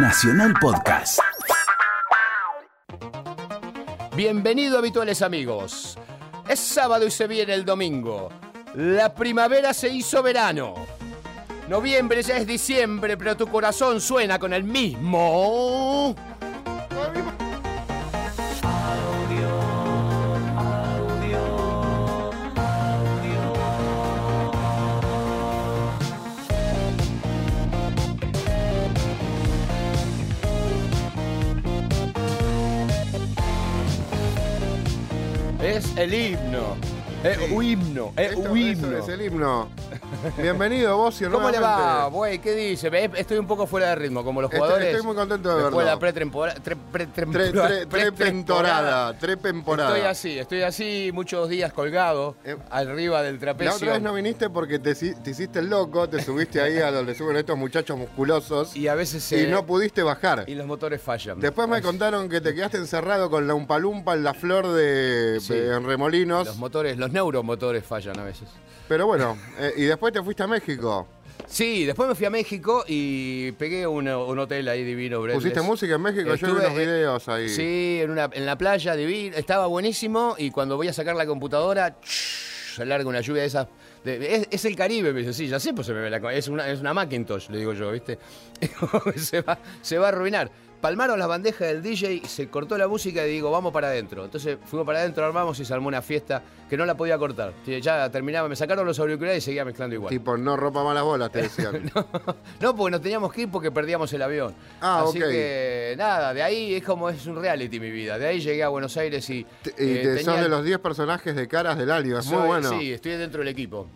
Nacional Podcast. Bienvenido habituales amigos. Es sábado y se viene el domingo. La primavera se hizo verano. Noviembre ya es diciembre, pero tu corazón suena con el mismo. Es el himno. Es un himno. Es Esto- un himno. es el himno. Bienvenido, Bocio. ¿Cómo le va, nuevamente. güey? ¿Qué dice? Estoy un poco fuera de ritmo, como los jugadores. estoy muy contento de Después de verlo. la pretemporada. Pre-. Trepentorada. Trepenporada. Estoy así, estoy así muchos días colgado Eh, arriba del La trapecio. otra vez no viniste porque te, hi- te hiciste el loco, te subiste ahí a donde suben estos muchachos musculosos y, y a veces se, no pudiste bajar. y los motores fallan. Después me contaron que te quedaste encerrado con la umpalumpa en la flor de, Sí. de- en Remolinos. Los motores, los neuromotores fallan a veces. Pero bueno, eh, y después te fuiste a México. Sí, después me fui a México y pegué un, un hotel ahí divino. Breathless. ¿Pusiste música en México? Yo vi Estuve, unos videos ahí. Sí, en, una, en la playa, divino. Estaba buenísimo y cuando voy a sacar la computadora, se larga una lluvia de esas. de- es, es el Caribe, me dice, sí, ya sé, pues se me ve la es una, es una Macintosh, le digo yo, ¿viste? se, va, se va a arruinar. Palmaron las bandejas del DJ, se cortó la música y digo, vamos para adentro. Entonces fuimos para adentro, armamos y se armó una fiesta que no la podía cortar. Ya terminaba, me sacaron los auriculares y seguía mezclando igual. Tipo, no ropa malas bolas, te decían. No, porque nos teníamos que ir porque perdíamos el avión. Ah, Así ok. que nada, de ahí es como es un reality mi vida. De ahí llegué a Buenos Aires y. Y eh, te- tenía sos de los 10 personajes de caras del Alio, es muy bueno. Sí, estoy dentro del equipo.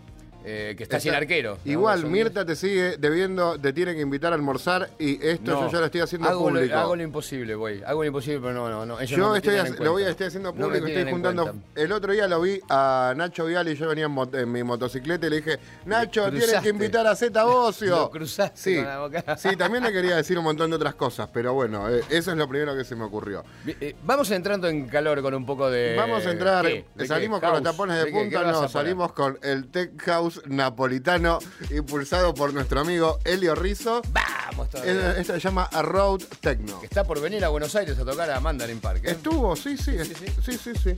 Eh, que está, sin arquero. Igual, Mirta te sigue debiendo, te tiene que invitar a almorzar y esto No, yo ya lo estoy haciendo hago lo- público. hago lo imposible, güey. Hago lo imposible, pero no, no, no. ellos yo estoy, lo voy a, estoy haciendo público, estoy juntando. El otro día lo vi a Nacho Vial y yo venía en, mot- en mi motocicleta y le dije, Nacho, tienes que invitar a Z Bocio. Lo cruzaste sí, con la boca. sí, también le quería decir un montón de otras cosas, pero bueno, eh, eso es lo primero que se me ocurrió. Eh, Vamos entrando en calor con un poco de. Vamos a entrar, ¿Qué? ¿De salimos qué? con los tapones de, punta, no, salimos con el Tech House napolitano impulsado por nuestro amigo Elio Rizzo. Vamos todavía. Esto se llama A Road Techno. Está por venir a Buenos Aires a tocar a Mandarin Park. ¿eh? Estuvo, sí, sí, sí, sí, sí, sí.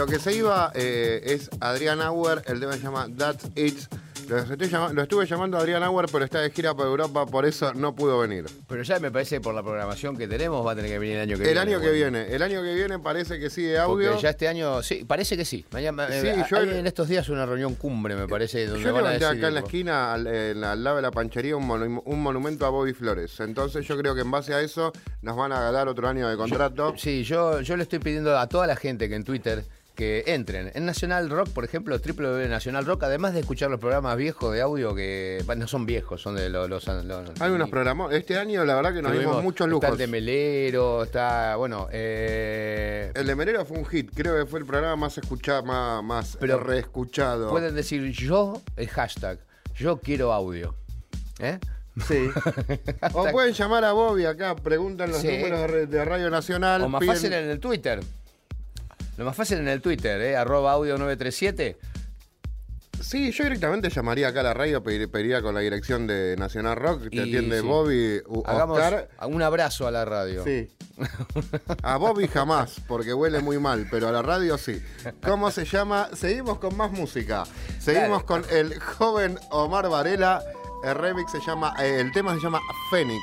Lo que se iba eh, es Adrián Auer, el tema se llama That's It. Lo, estoy llama- lo estuve llamando a Adrián Auer, pero está de gira por Europa, por eso no pudo venir. Pero ya me parece que por la programación que tenemos va a tener que venir el año que El viene. año que bueno. viene, el año que viene parece que sigue audio. Porque ya este año, sí, parece que sí. Mañana, Sí, eh, yo- hay en estos días una reunión cumbre, me parece, donde Yo van a levanté decir. acá en la esquina, al, en la- al lado de la panchería, un, monu- un monumento a Bobby Flores. Entonces yo creo que en base a eso nos van a dar otro año de contrato. Sí, yo, yo le estoy pidiendo a toda la gente que en Twitter que entren. En Nacional Rock, por ejemplo, www Nacional Rock, además de escuchar los programas viejos de audio, que bueno, no son viejos, son de los... los, los- Hay unos programas. Este año la verdad que nos dimos muchos Está lujos. el de Melero, está, bueno, eh, El de Merero fue un hit, creo que fue el programa más escuchado, más, más Pero reescuchado. pueden decir yo, el hashtag, yo quiero audio. ¿Eh? Sí. o pueden llamar a Bobby acá, preguntan los Sí. números de, Radio Nacional. O más piden- fácil en el Twitter. Lo más fácil en el Twitter, ¿eh? Arroba audio 937. Sí, yo directamente llamaría acá a la radio, pedir- pediría con la dirección de Nacional Rock, te Y atiende sí. Bobby, U- Hagamos Oscar. un abrazo a la radio. Sí. A Bobby jamás, porque huele muy mal, pero a la radio sí. ¿Cómo se llama? Seguimos con más música. Seguimos Dale. con el joven Omar Varela. El remix se llama, eh, el tema se llama Fénix.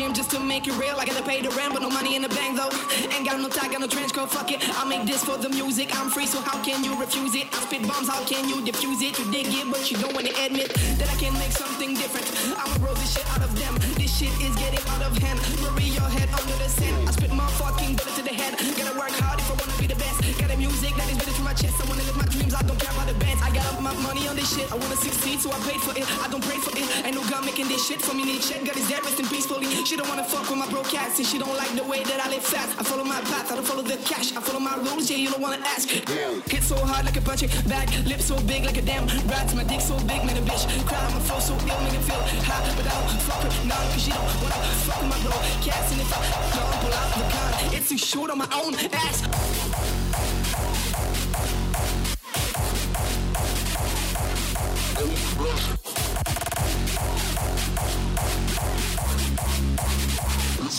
Just to make it real. I gotta pay the rent, but no money in the bank though. Ain't got no tie, got no trench coat, fuck it. I make this for the music. I'm free, so how can you refuse it? I spit bombs, how can you diffuse it? You dig it, but you don't wanna admit that I can make something different. I'ma roll this shit out of them. This shit is getting out of hand. Bury your head under the sand. I spit my fucking bullet to the head. Gotta work hard if I wanna be the best. Got a music that is better to my chest. I wanna live my dreams. I don't care about the bands. I got up my money on this shit. I wanna succeed, so I paid for it. I don't pray for it. Ain't no God making this shit for me. Need check, God is there, resting peacefully. She don't wanna fuck with my broke ass, and she don't like the way that I live fast. I follow my path, I don't follow the cash. I follow my rules, yeah, you don't wanna ask. Hit so hard like a punching bag, lips so big like a damn rat. My dick so big, man, a bitch. Cry, my flow so ill, make it feel hot. But I don't fuck with none, cause she don't wanna fuck with my bro. Cats, and if I don't pull out the gun, it's too short on my own ass.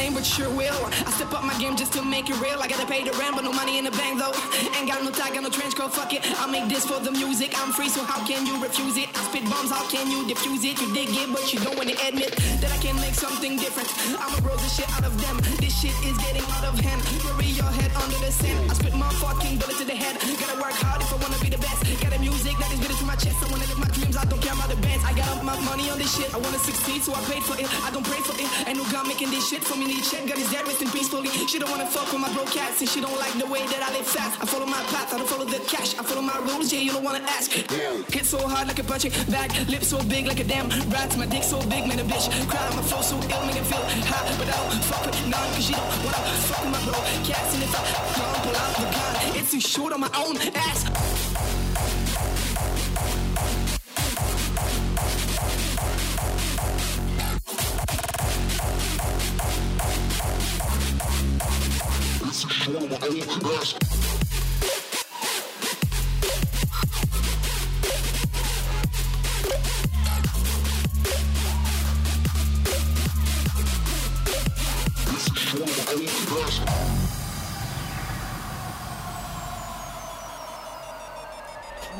name, but sure will. I step up my game just to make it real. I gotta pay the rent, but no money in the bank though. Ain't got no tie, got no trench coat, fuck it. I make this for the music. I'm free, so how can you refuse it? I spit bombs, how can you diffuse it? You dig it, but you don't wanna admit that I can make something different. I'ma roll this shit out of them. This shit is getting out of hand. Bury your head under the sand. I spit my fucking bullet to the head. Gotta work hard if I wanna be the best. Got a music that is better to my chest. I wanna live my dreams. I don't care my money on this shit. I wanna succeed, so I paid for it. I don't pray for it. Ain't no God making this shit for me. Need check, God is there, resting peacefully. She don't wanna fuck with my broke ass, and she don't like the way that I live fast. I follow my path, I don't follow the cash. I follow my rules, yeah, you don't wanna ask. Hit so hard like a punching bag, lips so big like a damn rat. My dick so big, man, a bitch. Cry, my flow so ill, make it feel hot. But I don't fuck with none, cause she don't wanna fuck with my bro. ass. And if I don't pull out the gun, it's too short on my own ass.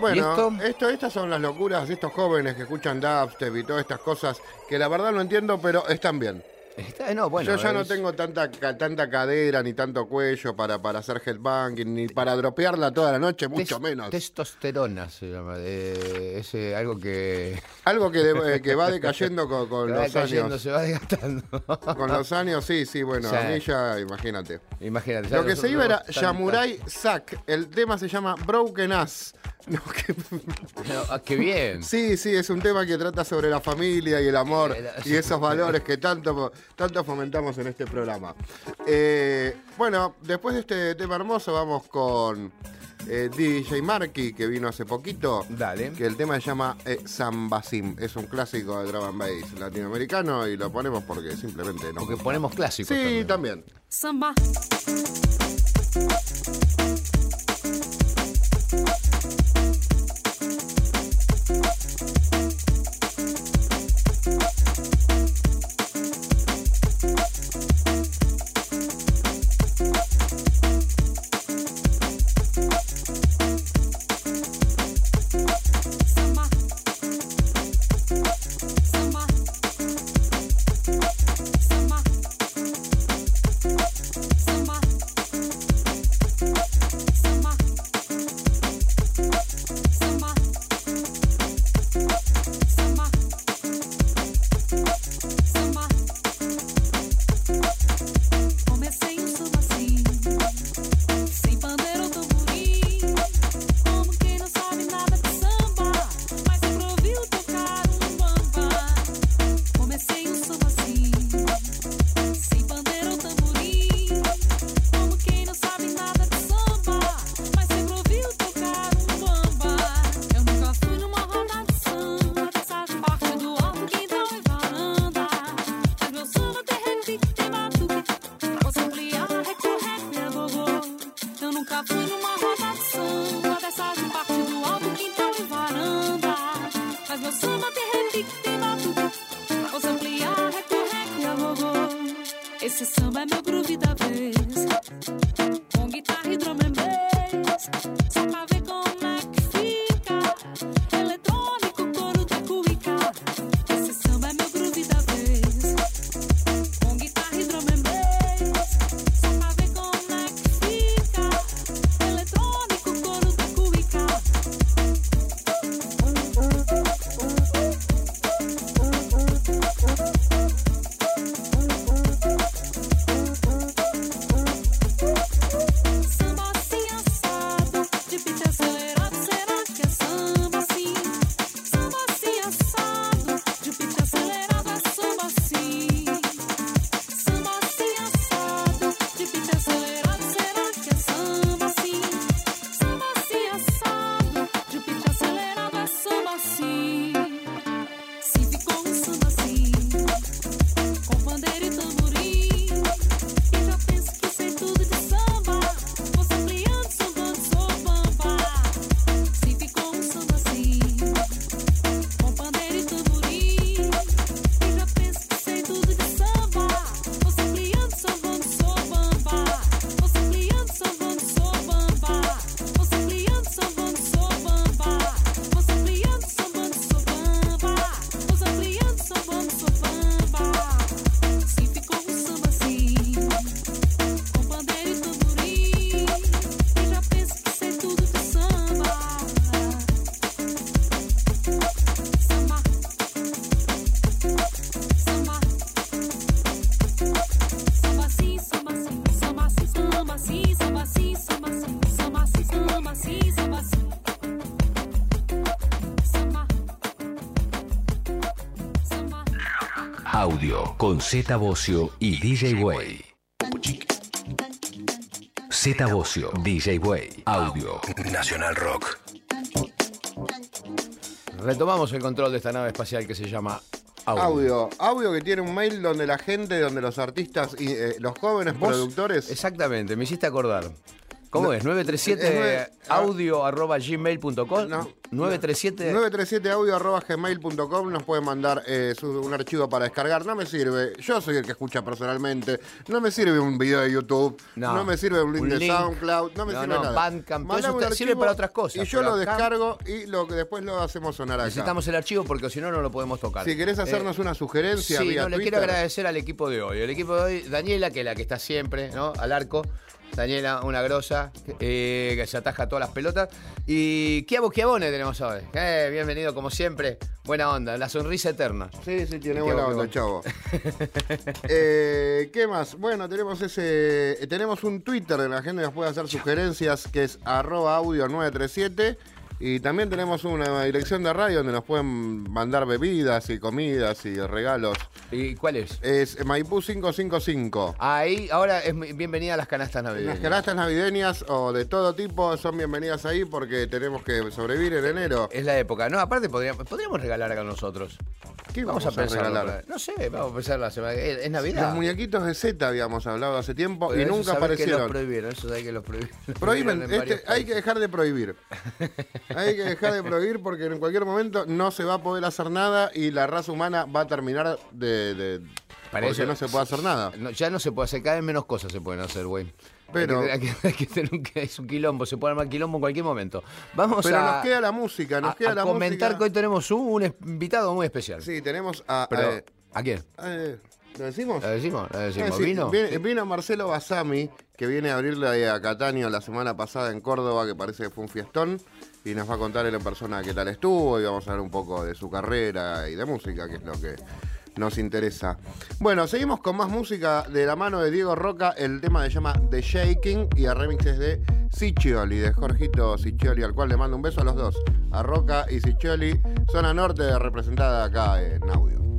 Bueno, esto, estas son las locuras de estos jóvenes que escuchan dubstep y todas estas cosas que la verdad no entiendo, pero están bien. Está- no, bueno, Yo ya no tengo tanta ca- tanta cadera ni tanto cuello para, para hacer headbanging ni para dropearla toda la noche, mucho tes- menos. Testosterona se llama. eh, es eh, algo que, Algo que, de- eh, que va decayendo con, con que va los cayendo, años. se va desgastando. Con los años, sí, sí, bueno, Sí. a mí ya, imagínate. Imagínate. ya Lo que se iba era otros tan- Yamurai Zack. El tema se llama Broken Ass. No, que- No, ah, qué bien. Sí, sí, es un tema que trata sobre la familia y el amor Eh, y esos valores que tanto, tanto fomentamos en este programa. Eh, bueno, después de este tema hermoso vamos con eh, DJ Marky, que vino hace poquito. Dale. Que el tema se llama eh, Sambasim. Es un clásico de drum and bass latinoamericano y lo ponemos porque simplemente no. Porque ponemos clásicos. Sí, también. también. Samba. Audio con Z Bocio y DJ Way. Z Bocio, DJ Way. Audio. Nacional Rock. Retomamos el control de esta nave espacial que se llama Audio. Audio. Audio que tiene un mail donde la gente, donde los artistas y eh, los jóvenes Vos- productores. Exactamente, me hiciste acordar. ¿Cómo es? 937 es nueve- audio arroba gmail.com. No. 937 937audio.gmail.com nos pueden mandar eh, su- un archivo para descargar. No me sirve. Yo soy el que escucha personalmente. No me sirve un video de YouTube. No, No. me sirve un link Un de link. SoundCloud. No me No, sirve nada. Bandcamp, Mandame eso un sirve para otras cosas, Y yo lo acá- descargo y lo después lo hacemos sonar acá. Necesitamos el archivo porque si no, no lo podemos tocar. Si querés hacernos Eh, una sugerencia Sí, vía no, le quiero agradecer al equipo de hoy. El equipo de hoy, Daniela, que es la que está siempre, ¿no? Al arco. Daniela, una grosa, eh, que se ataja todas las pelotas. Y Kiabo Kiabone tenemos hoy. Eh, bienvenido, como siempre. Buena onda, la sonrisa eterna. Sí, sí, tiene buena onda, chavo. Eh, ¿Qué más? Bueno, tenemos ese. Tenemos un Twitter de la gente que nos puede hacer sugerencias, que es arroba audio 937. Y también tenemos una dirección de radio donde nos pueden mandar bebidas y comidas y regalos. ¿Y cuál es? Es Maipú 555. Ahí, ahora es bienvenida a las canastas navideñas. Las canastas navideñas o de todo tipo son bienvenidas ahí porque tenemos que sobrevivir en enero. Es la época. No, aparte podríamos, podríamos regalar acá nosotros. ¿Qué Vamos, vamos a pensar. regalar? No sé, vamos a pensar la semana. Es, es Navidad. Los muñequitos de Z habíamos hablado hace tiempo Pero y nunca que aparecieron. los prohibieron, eso hay que los prohibieron. Prohíben, este, hay que dejar de prohibir. Hay que dejar de prohibir porque en cualquier momento no se va a poder hacer nada y la raza humana va a terminar de. de Para porque eso- no se puede hacer nada. No, ya no se puede hacer, cada vez menos cosas se pueden hacer, güey. Pero- Hay que, hay tener un, es un quilombo, se puede armar quilombo en cualquier momento. Vamos Pero a, nos queda la música, nos a- queda a la comentar música. que hoy tenemos un, un invitado muy especial. Sí, tenemos a. Pero, a- ¿A quién? eh, ¿Lo decimos? ¿Lo decimos? ¿Lo decimos? Sí, ¿Vino? Viene, vino Marcelo Basami, que viene a abrirle a Catania la semana pasada en Córdoba, que parece que fue un fiestón, y nos va a contar él en persona qué tal estuvo, y vamos a hablar un poco de su carrera y de música, que es lo que nos interesa. Bueno, seguimos con más música de la mano de Diego Roca, el tema se llama The Shaking, y a remixes de Siccioli, de Jorgito Siccioli, al cual le mando un beso a los dos, a Roca y Siccioli, zona norte representada acá en audio.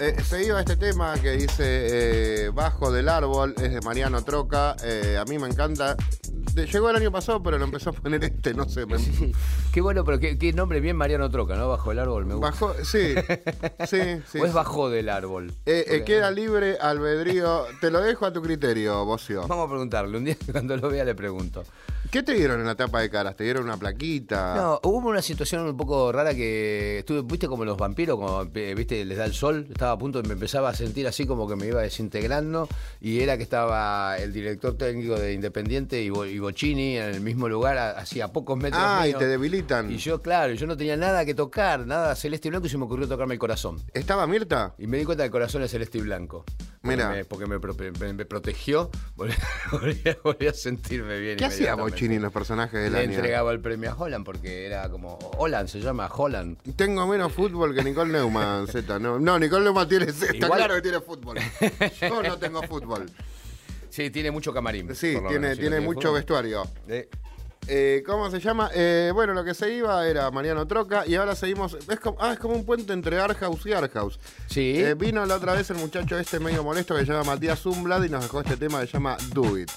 Eh, seguido a este tema que dice eh, Bajo del Árbol, es de Mariano Troca. eh, a mí me encanta. Llegó el año pasado, pero lo empezó a poner este, no sé. me- Qué bueno, pero qué, qué nombre bien Mariano Troca, ¿no? Bajo el árbol me gusta. Bajó, sí, sí, sí. o es sí. bajo del árbol. Eh, eh, queda libre albedrío. Te lo dejo a tu criterio, Bocio. Vamos a preguntarle, un día cuando lo vea le pregunto. ¿Qué te dieron en la tapa de caras? ¿Te dieron una plaquita? No, hubo una situación un poco rara que estuve, viste como los vampiros, como eh, viste, les da el sol, estaba a punto, me empezaba a sentir así como que me iba desintegrando, y era que estaba el director técnico de Independiente y, y Bocini en el mismo lugar, hacía pocos metros. Ah, y te debilitan. Y yo, claro, yo no tenía nada que tocar, nada celeste y blanco, y se me ocurrió tocarme el corazón. ¿Estaba Mirta? Y me di cuenta que el corazón es celeste y blanco. Porque me- Porque me, pro- me- me protegió, volví, volví a- sentirme bien. ¿Qué hacía. Bocini en los personajes de la Le entregaba el premio a Holland porque era como. Holland se llama Holland. Tengo menos fútbol que Nicole Neumann, Z. No, no Nicole Neumann tiene, está Igual- claro que tiene fútbol. Yo no tengo fútbol. Sí, tiene mucho camarín. Sí, tiene, menos, tiene mucho fútbol. vestuario. Eh, Eh, ¿Cómo se llama? Eh, bueno, lo que se iba era Mariano Troca y ahora seguimos. Es como, ah, es como un puente entre Arthouse y Arthouse. Sí. Eh, vino la otra vez el muchacho este medio molesto que se llama Matías Zumblad y nos dejó este tema que se llama Do It.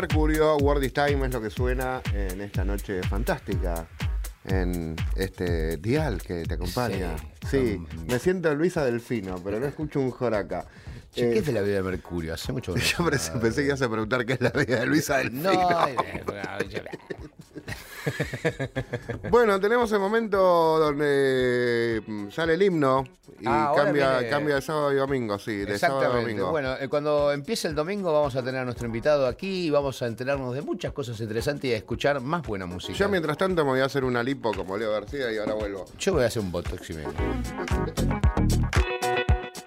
Mercurio, Word is Time es lo que suena en esta noche fantástica. En este dial que te acompaña. Sí, Sí. me siento Luisa Delfino, pero no escucho un jor acá. Che, Eh, ¿Qué es la vida de Mercurio? Hace mucho que yo sé pensé, pensé que ibas a preguntar qué es la vida de Luisa Delfino. No, Bueno, tenemos el momento donde mm, sale el himno y Ah, cambia, viene- cambia de sábado y domingo, sí, de sábado a Exactamente. domingo. Bueno, eh, cuando empiece el domingo vamos a tener a nuestro invitado aquí y vamos a enterarnos de muchas cosas interesantes y a escuchar más buena música. Yo mientras tanto me voy a hacer una lipo como Leo García y ahora vuelvo. Yo voy a hacer un botox y medio.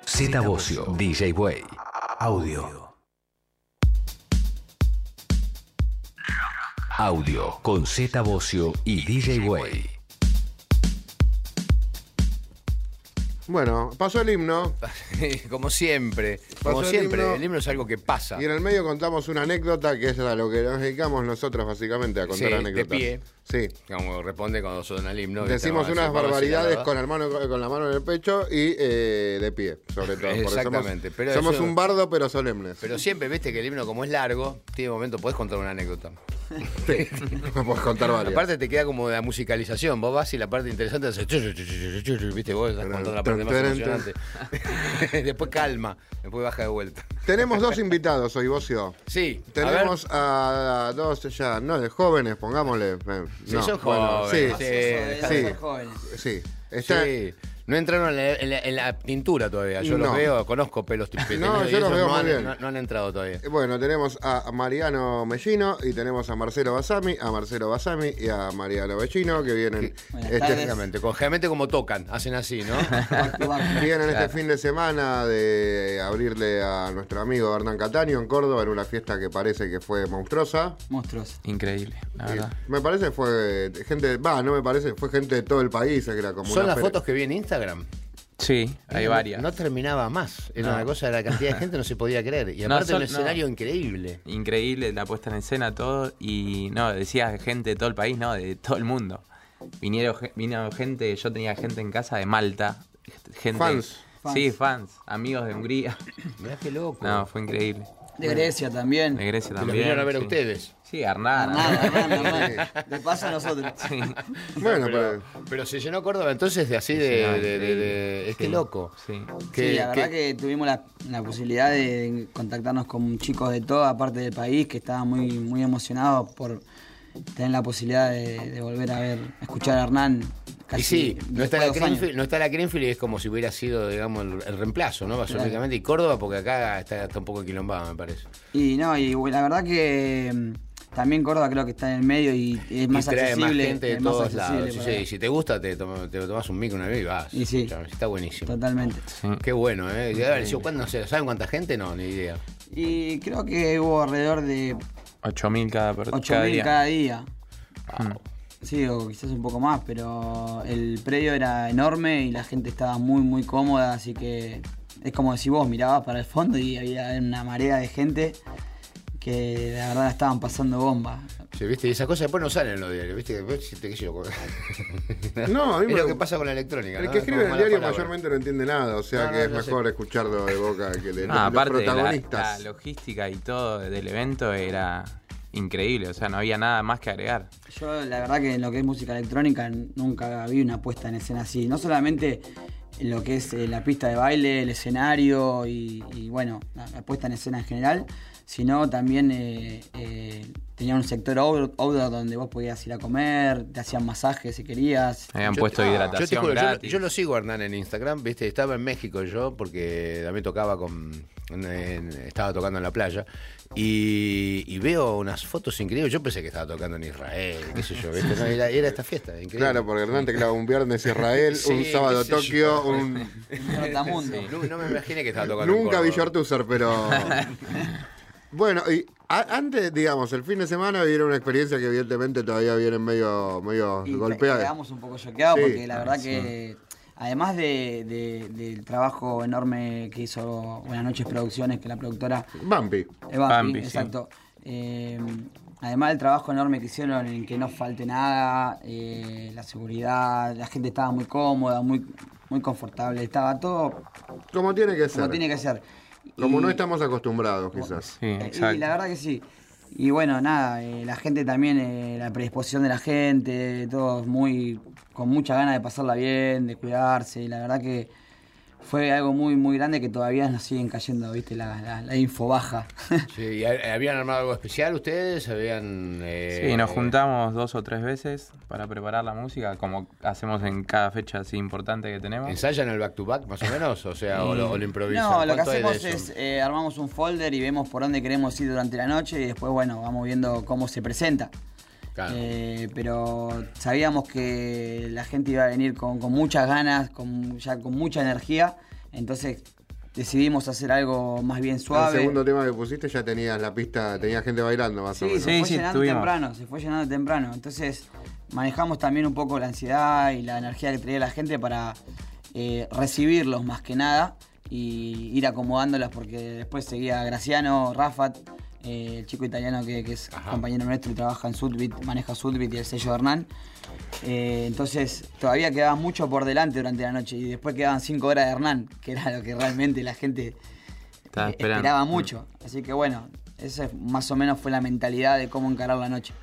Z Bocio, DJ Way. Audio. Audio con Z Bocio y DJ Way. Bueno, pasó el himno como siempre, como Pasó el siempre, himno. el himno es algo que pasa. y en el medio contamos una anécdota que es a lo que nos dedicamos nosotros básicamente a contar Sí, de anécdotas. pie. Sí. Como responde cuando suena el himno. Decimos unas barbaridades con, el mano, con la mano en el pecho y eh, de pie, sobre todo. Exactamente, Somos, pero somos eso- un bardo, pero solemnes. Pero siempre, viste que el himno como es largo, tiene momento, podés contar una anécdota. Sí, no puedes contar varias. Aparte te queda como de la musicalización, vos vas y la parte interesante hace chu, chu, chu, chu, chu, chu, viste, vos estás contando la parte más emocionante. después calma, después baja de vuelta. Tenemos dos invitados hoy, Bocio. Sí, a ver. Tenemos a, dos ya, no de jóvenes, pongámosle. eh, Sí, no, son bueno, jóvenes. sí, Sí, sí. sí. jóvenes. sí. Está, Sí. No entraron en la, en la- en la pintura todavía. Yo No. los veo, conozco pelos No, yo los veo no muy han, bien. no- no han entrado todavía. Bueno, tenemos a Mariano Mellino y tenemos a Marcelo Basami, a Marcelo Basami y a Mariano Mellino que vienen con- generalmente como tocan, hacen así, ¿no? vienen este fin de semana de abrirle a nuestro amigo Hernán Cataño en Córdoba en una fiesta que parece que fue monstruosa. Monstruos. Increíble, la Y verdad. me parece fue gente, va, no me parece, fue gente de todo el país, que era como Son una las fotos que vi en Instagram. Sí, hay No- varias. No terminaba más. Era No. una cosa de la cantidad de gente, no se podía creer. Y No, aparte son- un escenario no. increíble. Increíble la puesta en escena, todo. Y no, decías gente de todo el país, no, de todo el mundo. Vinieron, vino gente, yo tenía gente en casa de Malta. Gente, Fans. Sí, fans, amigos de Hungría. Mirá qué loco. No, fue increíble. De Grecia también. De Grecia Que también. vinieron a ver a sí. ustedes. Sí, Hernán. Nada, nada, nada. Le pasa a nosotros. Sí. Bueno, pero, pero pero se llenó Córdoba entonces de así de. Sí, no, de- de- increíble. de- es que Sí. loco. Sí. Que- sí, la verdad que- que tuvimos la, la posibilidad de contactarnos con chicos de toda parte del país que estaban muy, muy emocionados por tener la posibilidad de, de volver a ver, a escuchar a Hernán. Casi Y sí, no está, la. Greenfield, no está la Greenfield y es como si hubiera sido, digamos, el, el reemplazo, ¿no? Básicamente. Y Córdoba, porque acá está, está un poco equilombado, me parece. Y no, y la verdad que mm, también Córdoba creo que está en el medio y es más y trae más accesible. gente de más todos lados. Sí, sí, y si te gusta, te, toma- te tomas un micro una vez y vas. Y sí. Está buenísimo. Totalmente. Qué bueno, ¿eh? No sé, ¿Saben cuánta gente? No, ni idea. Y creo que hubo alrededor de 8.000 cada, per- cada 8.000 día. cada día. Sí, o quizás un poco más, pero el predio era enorme y la gente estaba muy, muy cómoda, así que es como si vos mirabas para el fondo y había una marea de gente que la verdad estaban pasando bomba. Sí, ¿viste? Y esas cosas después no salen en los diarios, ¿viste? Después, si te- qué sé yo, No, a mí es me- lo que pasa con la electrónica. el ¿no? que Es escribe en el diario mayormente no entiende nada, o sea No, que no, es sé. mejor escucharlo de boca que de No, los aparte, protagonistas. la logística y todo del evento era increíble. O sea, no había nada más que agregar. Yo la verdad que en lo que es música electrónica nunca vi una puesta en escena así. No solamente en lo que es eh, la pista de baile, el escenario y, y, bueno, la, la puesta en escena en general, sino también eh, eh, tenía un sector outdoor, donde vos podías ir a comer, te hacían masajes si querías. Habían Yo- puesto hidratación yo, te juro, yo- gratis. yo lo sigo Hernán en Instagram, viste, estaba en México yo, porque también tocaba con. en- en- estaba tocando en la playa. Y, y veo unas fotos increíbles. Yo pensé que estaba tocando en Israel, qué sé yo, ¿viste? No, era, era esta fiesta, increíble. Claro, porque Hernán te clava un viernes Israel, Sí, un sábado sé yo. Tokio, un... Un trotamundo. No, no me imaginé que estaba tocando. en Nunca vi. Shortuser, pero... Bueno, y a- antes, digamos, el fin de semana vieron una experiencia que evidentemente todavía viene medio, medio Y golpeada. quedamos un poco choqueados Sí. porque la verdad que además de, de- del trabajo enorme que hizo Buenas noches Producciones, que la productora Bambi. Eh, Bambi, Bambi, sí. exacto. Eh, además del trabajo enorme que hicieron en que no falte nada, eh, la seguridad, la gente estaba muy cómoda, muy, muy confortable, estaba todo Como tiene que ser. como tiene que ser. Como Y- no estamos acostumbrados, quizás. Sí, exacto. Y la verdad que sí. Y bueno, nada, eh, la gente también, eh, la predisposición de la gente, todos muy, con mucha ganas de pasarla bien, de cuidarse, y la verdad que fue algo muy, muy grande que todavía nos siguen cayendo, viste, la, la- la info baja. Sí, ¿y ha- ¿Habían armado algo especial ustedes? ¿Habían...? eh, Sí, nos juntamos dos o tres veces para preparar la música, como hacemos en cada fecha así importante que tenemos. ¿Ensayan el back to back más o menos? O sea, o lo, o lo improvisan. No, lo que ¿Cuánto hay de hacemos eso? es eh, armamos un folder y vemos por dónde queremos ir durante la noche y después, bueno, vamos viendo cómo se presenta. Claro. Eh, pero sabíamos que la gente iba a venir con, con muchas ganas, con, ya con mucha energía, entonces decidimos hacer algo más bien El suave. segundo tema que pusiste ya tenías la pista, tenía gente bailando más o Sí, menos. se Sí, fue sí, llenando temprano, se fue llenando temprano. Entonces manejamos también un poco la ansiedad y la energía que traía la gente para eh, recibirlos más que nada y ir acomodándolas porque después seguía Graciano, Rafat, eh, el chico italiano que, que es Ajá. compañero nuestro y trabaja en Sudbit, maneja Sudbit y el sello de Hernán. Eh, entonces todavía quedaba mucho por delante durante la noche y después quedaban cinco horas de Hernán, que era lo que realmente la gente eh, esperaba mucho. Así que bueno, esa es- más o menos fue la mentalidad de cómo encarar la noche.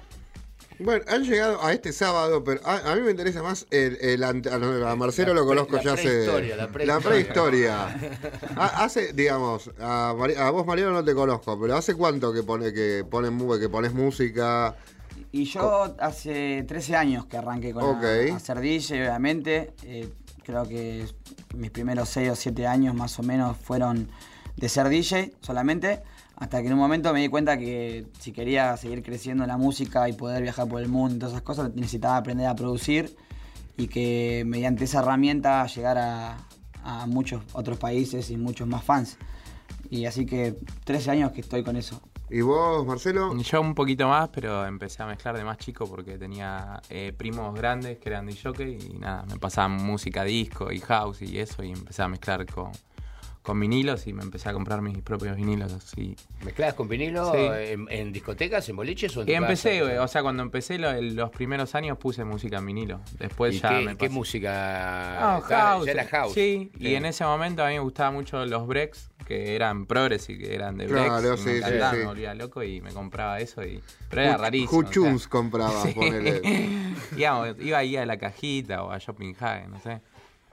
Bueno, han llegado a este sábado, pero a, a mí me interesa más el, el ante- a, Marcelo La lo conozco la ya hace. prehistoria, la prehistoria. prehistoria. Ha- hace, digamos, a, a vos Mariano no te conozco, pero ¿hace cuánto que pone que ponen que pones música? Y yo hace 13 años que arranqué con Ok. a, a hacer DJ, obviamente. Eh, creo que mis primeros 6 o 7 años más o menos fueron de ser DJ solamente. Hasta que en un momento me di cuenta que si quería seguir creciendo en la música y poder viajar por el mundo y todas esas cosas, necesitaba aprender a producir y que mediante esa herramienta llegar a, a muchos otros países y muchos más fans. Y así que 13 años que estoy con eso. ¿Y vos, Marcelo? Yo un poquito más, pero empecé a mezclar de más chico porque tenía eh, primos grandes que eran de jockey y nada, me pasaban música disco y house y eso y empecé a mezclar con, con vinilos y me empecé a comprar mis propios vinilos así. ¿Mezcladas con vinilo Sí. en, en discotecas, en boliches o en Y empecé, casa? güey, o sea, cuando empecé lo- el- los primeros años puse música en vinilo. Después ¿Y ya qué, me qué pasé- música? Ah, Estaba- house. Ya era house. Sí, y en ese momento a mí me gustaban mucho los breaks, que eran progressive, que eran de breaks. Claro, y sí, me sí, me volvía loco y me compraba eso. y Pero era Ju- rarísimo. o sea. Compraba, Sí. ponele. Digamos, iba ahí a la cajita o a Shopping High, no sé.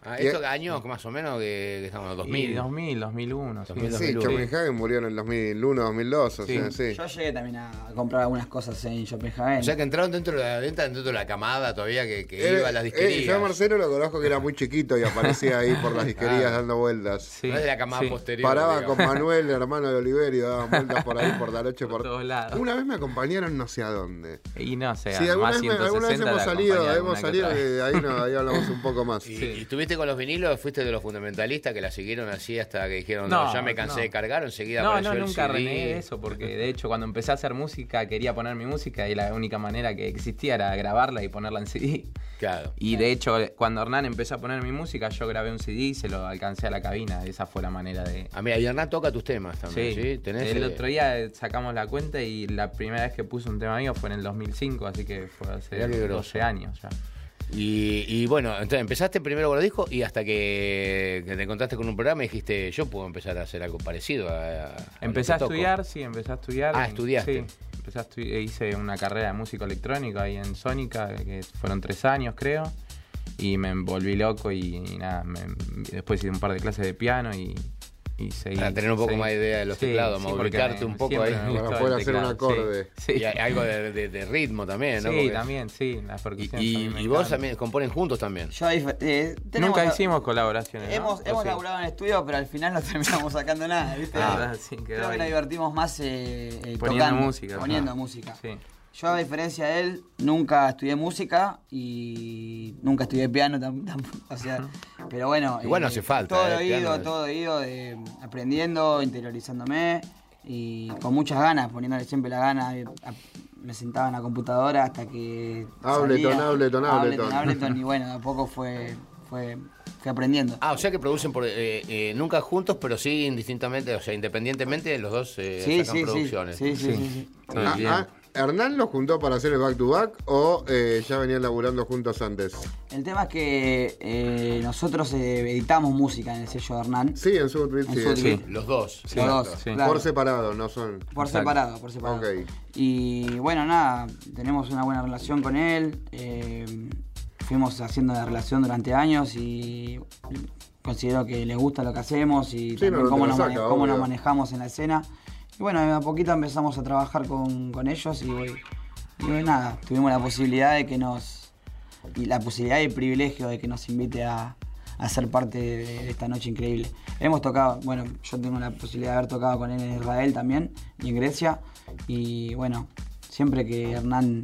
Ah, ¿Estos años más o menos que, que estamos? 2000. Y 2000, 2001. sí. 2000, Sí, 2001. Copenhagen murió en el 2001, 2002, o Sí. sea, sí. Yo llegué también a comprar algunas cosas en Schopenhauer. O sea que entraron dentro de la, dentro dentro de la camada todavía que, que Eh, iba a las eh, disquerías. yo a Marcelo lo conozco que era muy chiquito y aparecía ahí por las disquerías dando vueltas. Sí, no es de la camada sí. posterior. Paraba digamos. con Manuel, hermano de Oliverio, daban vueltas por ahí, por la noche, por, Por todos lados. Una vez me acompañaron no sé a dónde. Y no sé, Sí, alguna más vez, me- alguna vez 160 hemos salido, hemos que salido, de ahí, no, ahí hablamos un poco más. ¿Y, Sí. y estuviste con los vinilos? ¿Fuiste de los fundamentalistas que la siguieron así hasta que dijeron, no, No, ya me cansé no. de cargar? Enseguida No, no, el nunca CD. renegué de eso, porque de hecho cuando empecé a hacer música quería poner mi música y la única manera que existía era grabarla y ponerla en CD. Claro. Y de hecho, cuando Hernán empezó a poner mi música, yo grabé un CD y se lo alcancé a la cabina. Esa fue la manera de. Ah, mira, y Hernán toca tus temas también, ¿sí? Sí, ¿Tenés, el eh, otro día eh, sacamos la cuenta y la primera vez que puse un tema mío fue en el 2005, así que fue hace Mirá qué grosso. 12 años ya. Y, y bueno, entonces empezaste primero con los discos y hasta que, que te encontraste con un programa y dijiste, yo puedo empezar a hacer algo parecido a, a Empecé a toco". estudiar, sí, empecé a estudiar. Ah, estudiaste. Sí, empecé a estudiar, hice una carrera de músico electrónico ahí en Sónica, que fueron tres años creo, y me volví loco y, y nada, me- después hice un par de clases de piano y, y. Para tener un poco seguí. más de idea de los teclados, porque ubicarte me- un poco ahí. Para poder hacer un acorde. Sí, Y algo de, de- de ritmo también, ¿no? Sí, Porque- también, sí, las Y, percusiones. y- también me y vos también componen juntos también. Yo eh, tenemos- Nunca hicimos colaboraciones. ¿no? Hemos, ¿O hemos sí? laburado en estudio, pero al final no terminamos sacando nada, ¿viste? Ah, sí, Creo que nos divertimos más eh, eh, Poniendo tocando, música. Poniendo música. Sí. Yo, a diferencia de él, nunca estudié música y nunca estudié piano tam- tampoco. O sea, pero bueno. Igual no hace falta, Todo eh, de oído, piano es- todo oído, de- aprendiendo, interiorizándome y con muchas ganas, poniéndole siempre la gana. eh, a- me sentaba en la computadora hasta que. Ableton, salía. Ableton, Ableton. Ableton, y bueno, de a poco fue, fue, fui aprendiendo. Ah, o sea que producen por, eh, eh, nunca juntos, pero sí indistintamente, o sea, independientemente, los dos eh, sí, sacan sí, sí, producciones. sí, sí, sí, sí. Ah, ah, ¿Hernán los juntó para hacer el back to back o eh, ya venían laburando juntos antes? El tema es que eh, nosotros eh, editamos música en el sello de Hernán. Sí, en Sudbeat, En sí. Eso. Los dos. Los dos, sí. claro. Por separado, no son. Por Exacto. separado, por separado. Ok. Y bueno, nada, tenemos una buena relación con él. eh, fuimos haciendo la relación durante años y considero que le gusta lo que hacemos y Sí, también no, cómo, nos, saca, mane- cómo nos manejamos en la escena. Y bueno, a poquito empezamos a trabajar con, con ellos y, y bueno, nada, tuvimos la posibilidad de que nos. y la posibilidad y el privilegio de que nos invite a, a ser parte de esta noche increíble. Hemos tocado, bueno, yo tengo la posibilidad de haber tocado con él en Israel también y en Grecia. Y bueno, siempre que Hernán,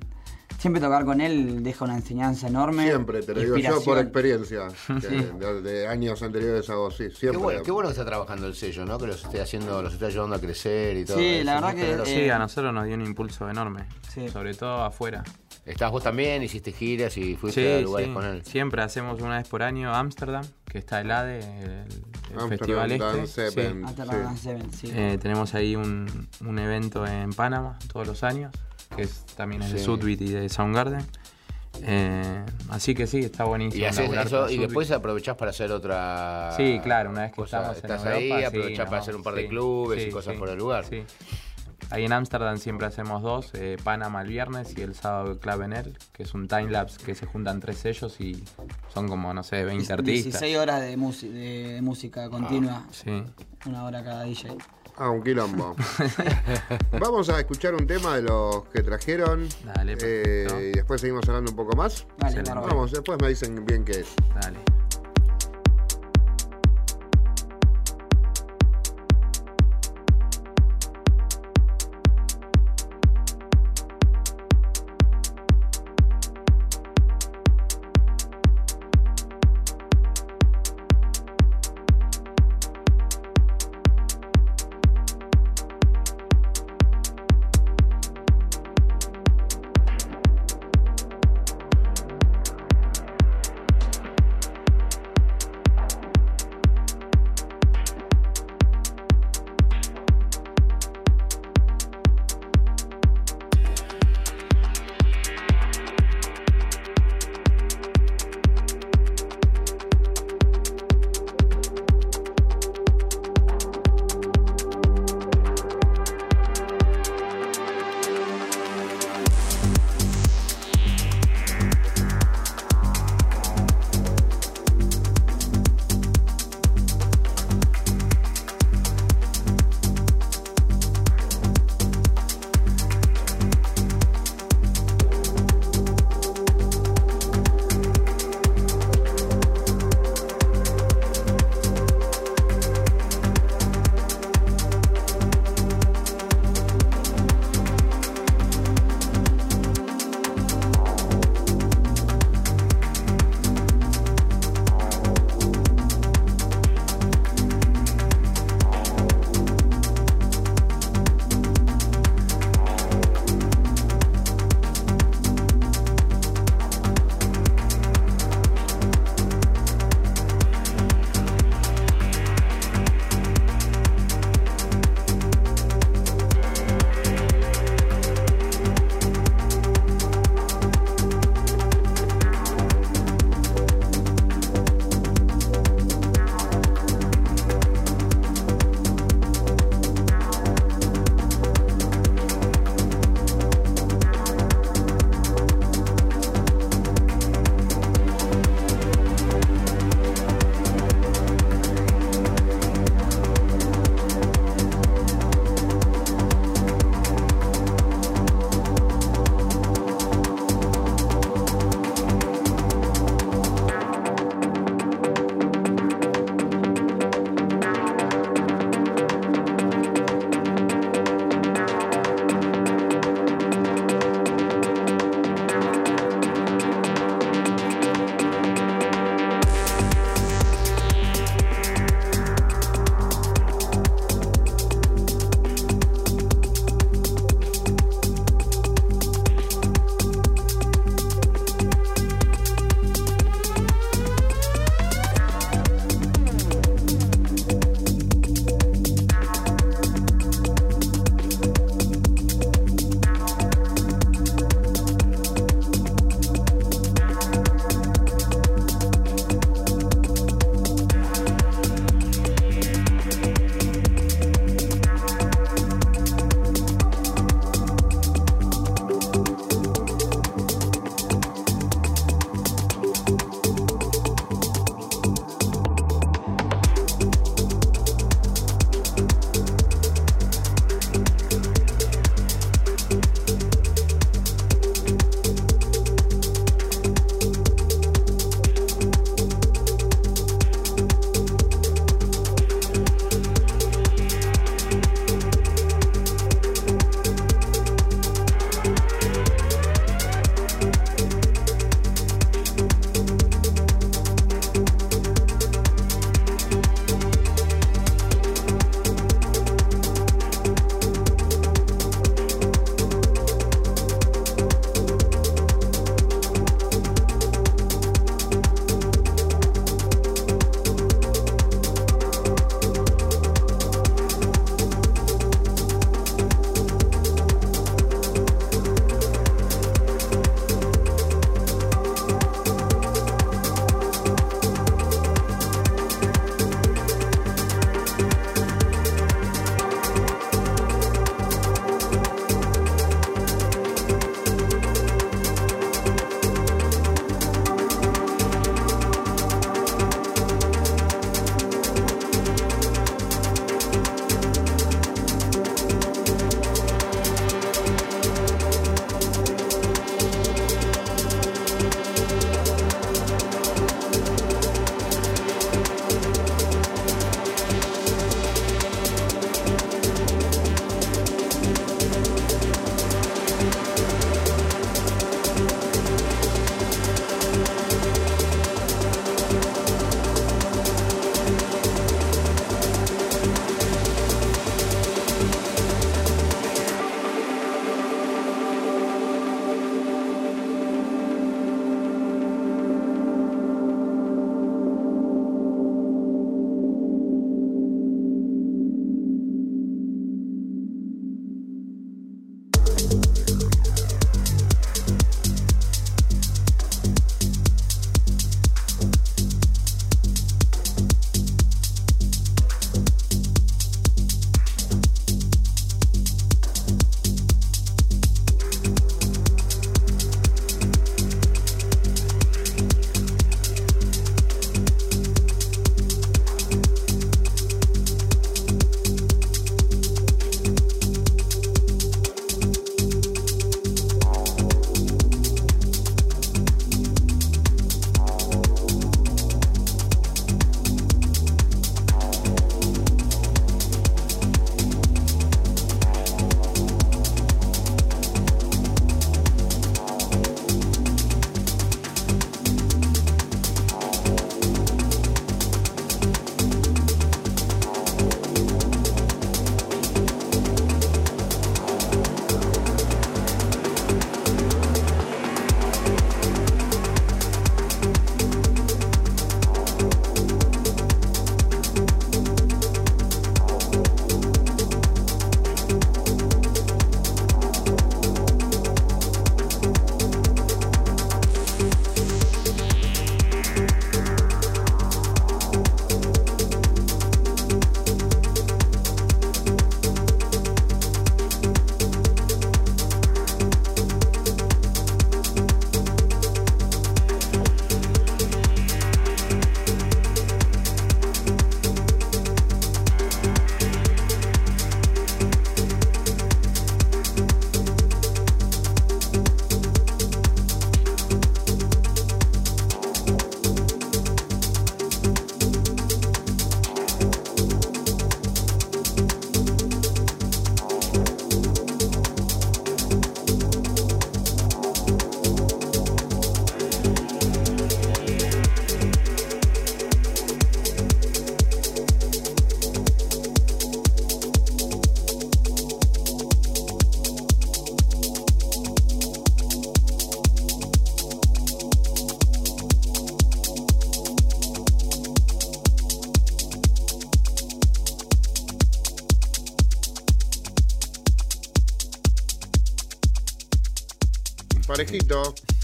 siempre tocar con él deja una enseñanza enorme. Siempre, te lo digo yo por experiencia. que de, de años anteriores a vos, sí, Qué siempre. bueno, qué bueno que está trabajando el sello, ¿no? Que los esté haciendo, los esté ayudando a crecer y todo. Sí, eso, la verdad que, generoso. Sí, Eh, a nosotros nos dio un impulso enorme. Sí. Sobre todo afuera. Estás vos también, hiciste giras y fuiste Sí, a lugares sí. con él. Siempre hacemos una vez por año Ámsterdam, que está el ADE, el, el festival este. Sí. La Seven, sí. Eh, tenemos ahí un, un evento en Panamá todos los años, que es, también es de Sí. Sudbeat y de Soundgarden. Eh, así que sí, está buenísimo. Y eso para y después apaprovechás para hacer otra. Sí, claro, una vez que cosa. estamos en Estás Europa, ahí, sí, aprovechás nos para hacer vamos, un par de sí, clubes y sí, cosas sí, por el lugar. Sí. Ahí en Ámsterdam siempre hacemos dos, eh, Panamá el viernes y el sábado Club Enel, que es un timelapse que se juntan tres sellos y son como, no sé, 20 artistas. 16 horas de, de música continua, Sí. una hora cada DJ. Ah, un quilombo. Vamos a escuchar un tema de los que trajeron. Dale, eh, y después seguimos hablando un poco más. Dale. Vamos, después me dicen bien qué es. Dale.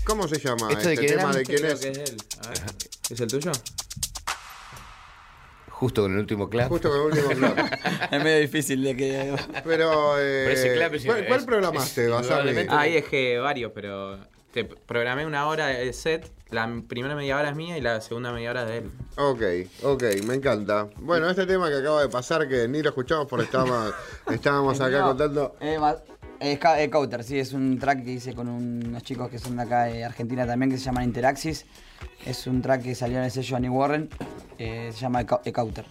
¿Cómo se llama ¿Esto de este quién tema? ¿De quién es? que es él. A ver, ¿Es el tuyo? Justo con el último clap. Justo con el último clap. Es medio difícil de que. Pero, eh, Pero ese clap es- ¿cuál, cuál es- programaste, es Basami? indudablemente- Ah, ahí es que varios, pero te programé una hora de set. La primera media hora es mía y la segunda media hora es de él. Ok, ok, me encanta. Bueno, este tema que acaba de pasar, que ni lo escuchamos porque estábamos, estábamos acá No, contando. eh, eh, Ca- eh, Counter, sí, es un track que hice con unos chicos que son de acá de Argentina también, que se llaman Interaxis. Es un track que salió en el sello Annie Warren, eh, se llama E Counter.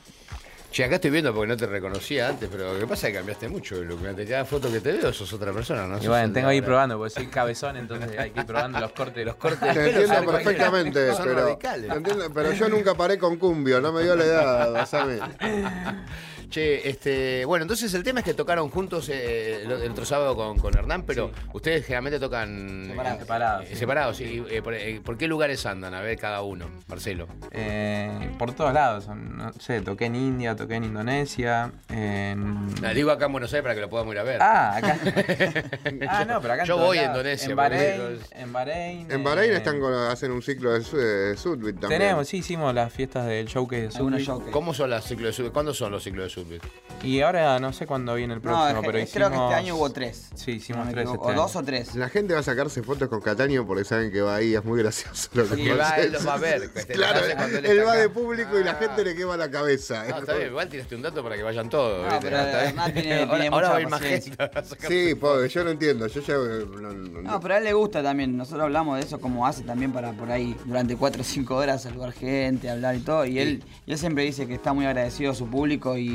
Che, acá estoy viendo porque no te reconocía antes, pero lo que pasa es que cambiaste mucho look. Te cada foto que te veo sos otra persona, ¿no? Y bueno, tengo que ir probando porque soy cabezón, entonces hay que ir probando los cortes. Los cortes Te entiendo perfectamente, son pero, radicales. entiendo, pero yo nunca paré con cumbio, no me dio la edad, Basami. Che, este, bueno, entonces el tema es que tocaron juntos eh, el, el otro sábado con, con Hernán, pero ustedes generalmente tocan Separados. eh, Separados, eh, sí. separados. y, eh, por, eh, ¿por qué lugares andan? A ver, cada uno, Marcelo. Eh, por todos lados. No sé, toqué en India, toqué en Indonesia. En... La digo acá en Buenos Aires para que lo podamos ir a ver. Ah, acá. ah, no, pero acá en Yo voy a. Indonesia, En Bahrein. En Bahrein. En Bahrein eh, están con, hacen un ciclo de, su- de Sudbit también. Tenemos, sí, hicimos las fiestas del showcase de shows. ¿Cómo son los ciclos de Subit? ¿Cuándo son los ciclos de Subit? Y ahora no sé cuándo viene el próximo, pero hicimos... creo que este año hubo tres. Sí, hicimos No tres equivoco, este O dos año. o tres. La gente va a sacarse fotos con Cataño porque saben que va ahí, es muy gracioso lo que Sí, va, él los va a ver. lo Claro, él, va acá. de público y la gente le quema la cabeza. No, está bien, igual tiraste un dato para que vayan todos. No, ¿viste? pero Está bien. Hernán tiene- tiene ahora mucha va a ir más paciencia. gente. a sacarse Sí, pobre, yo no entiendo. Yo ya. eh, no- no- No, pero a él le gusta también. Nosotros hablamos de eso como hace también para por ahí durante 4 o 5 horas saludar gente, hablar y todo. Y él, y él siempre dice que está muy agradecido a su público y,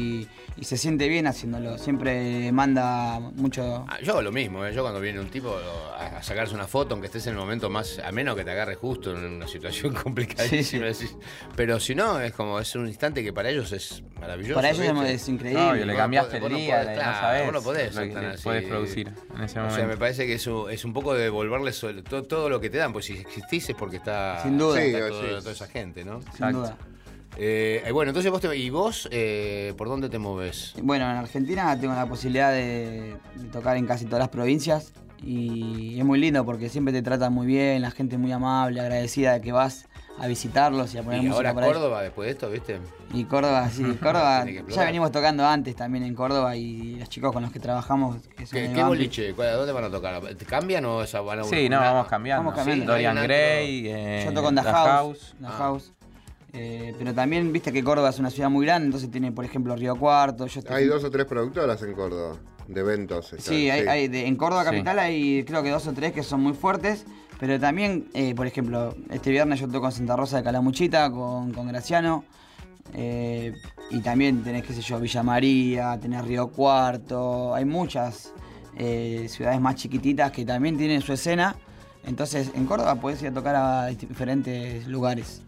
y se siente bien haciéndolo. Siempre manda mucho. Ah, Yo hago lo mismo, ¿eh? yo cuando viene un tipo a, a sacarse una foto, aunque estés en el momento más, a menos que te agarre justo en una situación complicadísima, decís, pero si no, es como, es un instante que para ellos es maravilloso. Para ellos ¿viste? es increíble. No, y le cambiaste el día, podés, le- claro, no sabés vos no podés lo que así. podés producir en ese O momento. sea, me parece que es un, es un poco de devolverles todo, todo lo que te dan, pues si existís es porque está, Sin duda. está Sí, todo- sí. toda esa gente, ¿no? Sin Exacto. duda. Eh, bueno, entonces vos te, ¿y vos eh, por dónde te moves? Bueno, en Argentina tengo la posibilidad de, de tocar en casi todas las provincias y es muy lindo porque siempre te tratan muy bien, la gente es muy amable, agradecida de que vas a visitarlos y a poner Y música ahora ellos. Córdoba después de esto, ¿viste? Y Córdoba, sí, Córdoba. Ya venimos tocando antes también en Córdoba y los chicos con los que trabajamos. Que son ¿Qué, boliche? ¿Cuál- ¿Dónde van a tocar? ¿Te cambian o esa van a Sí, no, vamos cambiando. Vamos cambiando. Sí, Dorian Gray, eh, Yo toco en The, The House. The Ah. House. Eh, pero también viste que Córdoba es una ciudad muy grande, entonces tiene, por ejemplo, Río Cuarto. Yo estoy- Hay dos o tres productoras en Córdoba de eventos. están, Sí, hay, hay de- en Córdoba Sí. Capital hay creo que dos o tres que son muy fuertes, pero también, eh, por ejemplo, este viernes yo toco en Santa Rosa de Calamuchita con, con Graciano. eh, y también tenés, qué sé yo, Villa María, tenés Río Cuarto, hay muchas eh, ciudades más chiquititas que también tienen su escena. Entonces en Córdoba podés ir a tocar a diferentes lugares.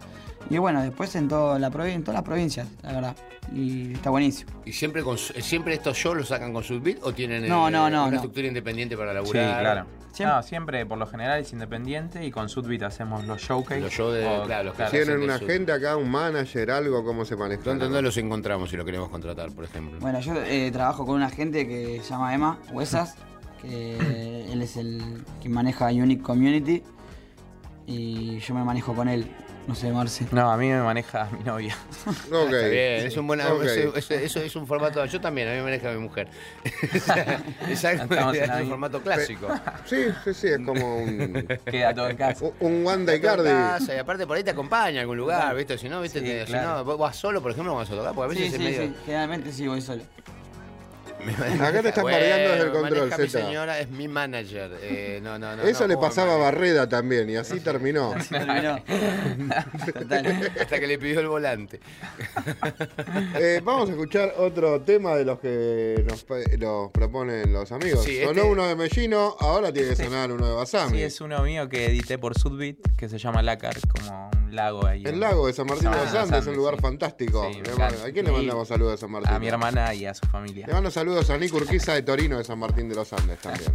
Y bueno, después en, toda la provi- en todas las provincias, la verdad. Y está buenísimo. ¿Y siempre, con, su- siempre estos shows los sacan con Subbeat o tienen No, eh, no, no, una no. estructura independiente para Sí, laburar? claro. Siempre- No, siempre por lo general es independiente y con Sudbit hacemos los showcase. Los shows de- O- claro, los que claro, ¿Tienen una agente acá, un manager, algo? ¿Cómo se maneja? ¿Dónde, dónde los encontramos si lo queremos contratar, por ejemplo? Bueno, yo eh, trabajo con una gente que se llama Emma Huesas, que él es el que maneja Unique Community y yo me manejo con él. No sé, Marce. No, a mí me maneja mi novia. Ok. Está bien, es un buen Ok. eso, eso- eso es un formato. Yo también, a mí me maneja mi mujer. Exacto, Estamos en es la un misma. formato clásico. Sí, sí, sí, es como un, Queda todo en casa. un Wanda Te Icardi. casa, y aparte por ahí te acompaña a algún lugar, ¿viste? Si no, ¿viste? Sí, Te- si claro. no, vos vas solo, por ejemplo, vas a tocar, porque a Sí, veces sí, es medio. sí. Generalmente sí voy solo. Acá te están bardeando desde el control, maneja mi señora es mi manager. Eh, no, no, no. Eso no, le ¿cómo pasaba a Barreda también y así terminó. Terminó. Total. Hasta que le pidió el volante. Eh, vamos a escuchar otro tema de los que nos, proponen los amigos. Sí, Sonó este- uno de Mellino, ahora tiene que sonar uno de Basami. Sí, es uno mío que edité por Sudbit, que se llama Lácar, como un lago ahí. El en- lago de San Martín de los San Andes es un lugar sí. fantástico. Sí. ¿A quién le mandamos saludos de San Martín? A mi hermana y a su familia. Le mando saludos Nico Urquiza de Torino de San Martín de los Andes también.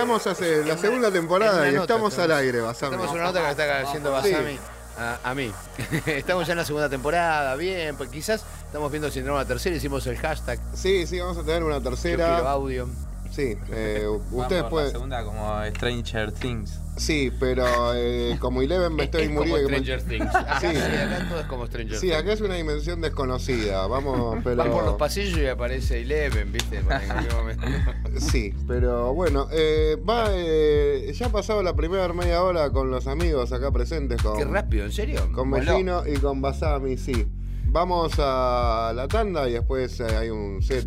Estamos hace la segunda temporada y estamos al aire, Basami. Estamos en una nota que está haciendo Basami a, a mí. estamos ya en la segunda temporada, bien, pues quizás estamos viendo si entramos a la tercera, hicimos el hashtag. Sí, sí, vamos a tener una Yo tercera. audio. Sí, eh, ustedes por La pueden. segunda como Stranger Things. Sí, pero eh, como Eleven me estoy es como muriendo. Stranger Things. Acá, Sí. sí, acá todo es como Stranger Sí, Things. acá es una dimensión desconocida. Vamos, pero. Van por los pasillos y aparece Eleven, ¿viste? Sí, pero bueno, eh, va, eh, ya ha pasado la primera media hora con los amigos acá presentes, con, Qué rápido, ¿en serio? con. Mellino y con Basami, sí. Vamos a la tanda y después eh, hay un set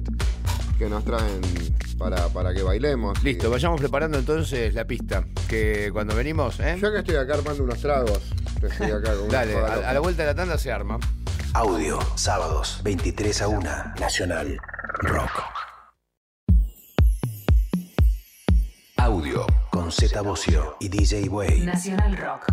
que nos traen para, para que bailemos. y- Listo, vayamos preparando entonces la pista. Que cuando venimos, ¿eh? Yo que estoy acá armando unos tragos. que Estoy acá con una Dale, a la vuelta de la tanda se arma. Audio, sábados, 23 a 1, Nacional Rock. Audio, con Z Bocio y DJ Way. Nacional Rock.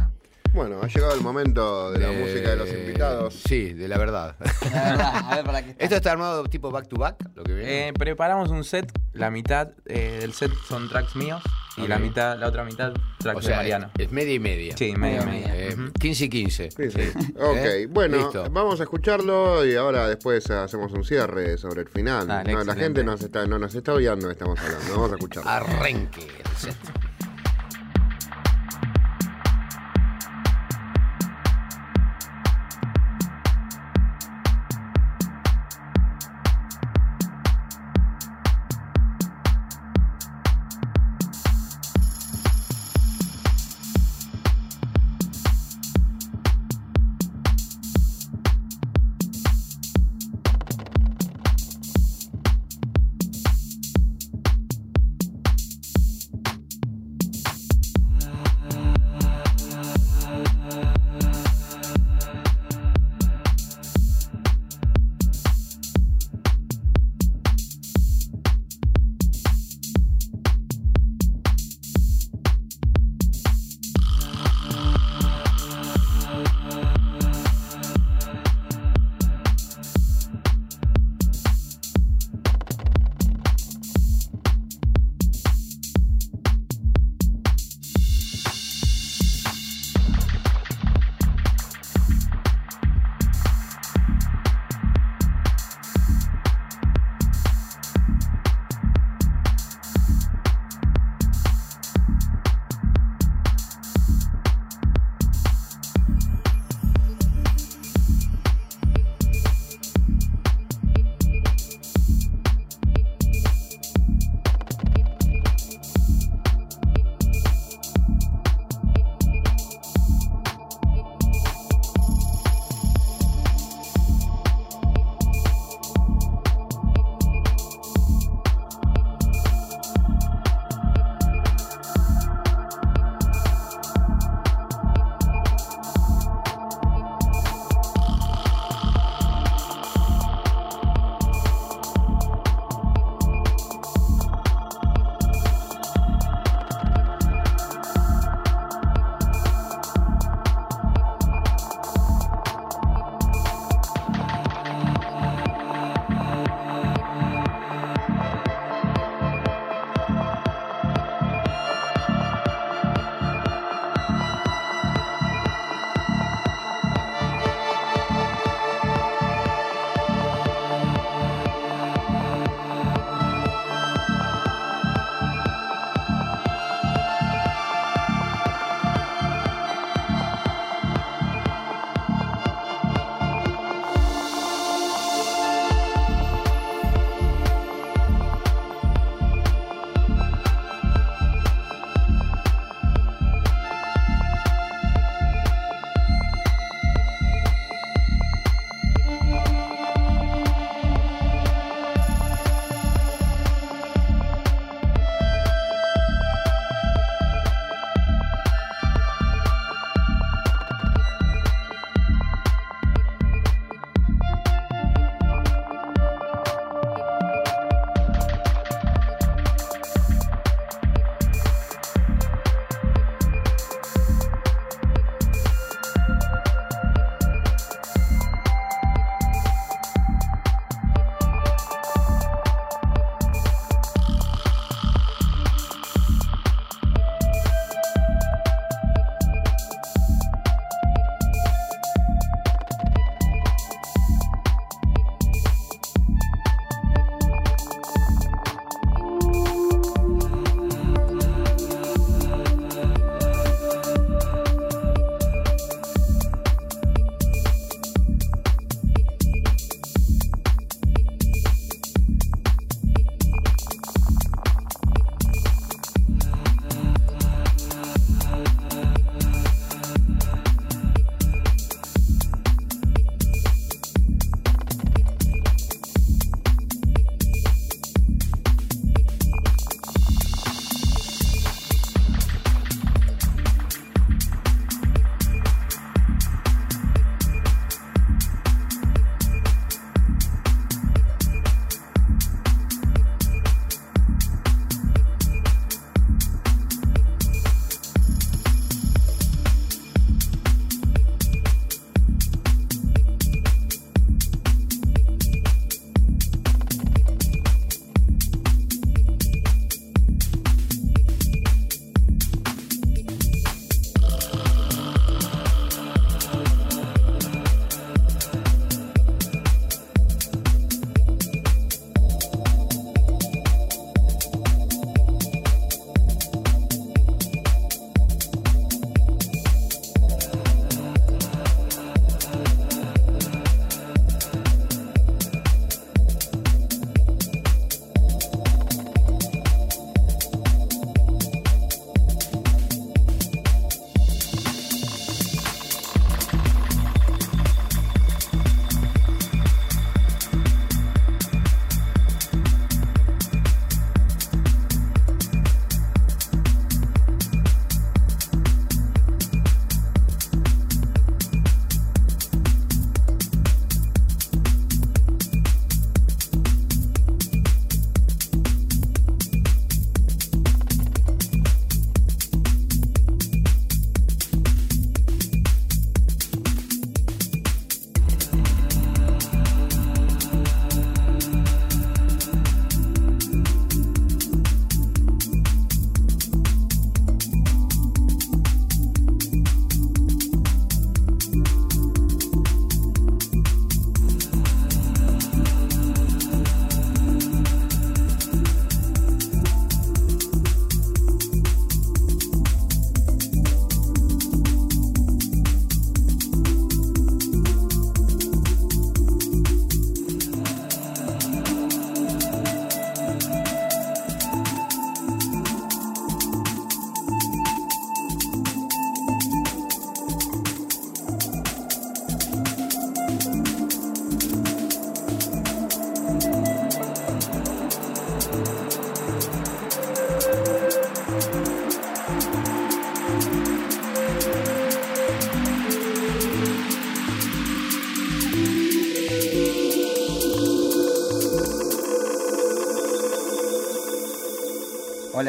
Bueno, ha llegado el momento de la Eh, música de los invitados. Sí, de la verdad. La verdad, a ver para qué está. ¿Esto está armado tipo back to back? Lo que viene. Eh, preparamos un set, la mitad eh, del set son tracks míos y la mitad, la otra mitad tracks o de Mariano. es media y media. Sí, media Media, media. Eh, Ujú. 15 y 15. Sí, sí. Sí. Ok, ¿Eh? bueno, Listo. vamos a escucharlo y ahora después hacemos un cierre sobre el final. Dale, No, la gente nos está, no nos está odiando que estamos hablando. Vamos a escucharlo. Arranque el set.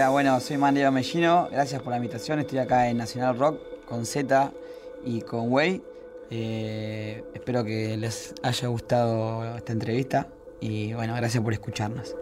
Bueno, soy Mario Mellino. Gracias por la invitación. Estoy acá en Nacional Rock con Z y con Way. Eh, espero que les haya gustado esta entrevista y bueno, gracias por escucharnos.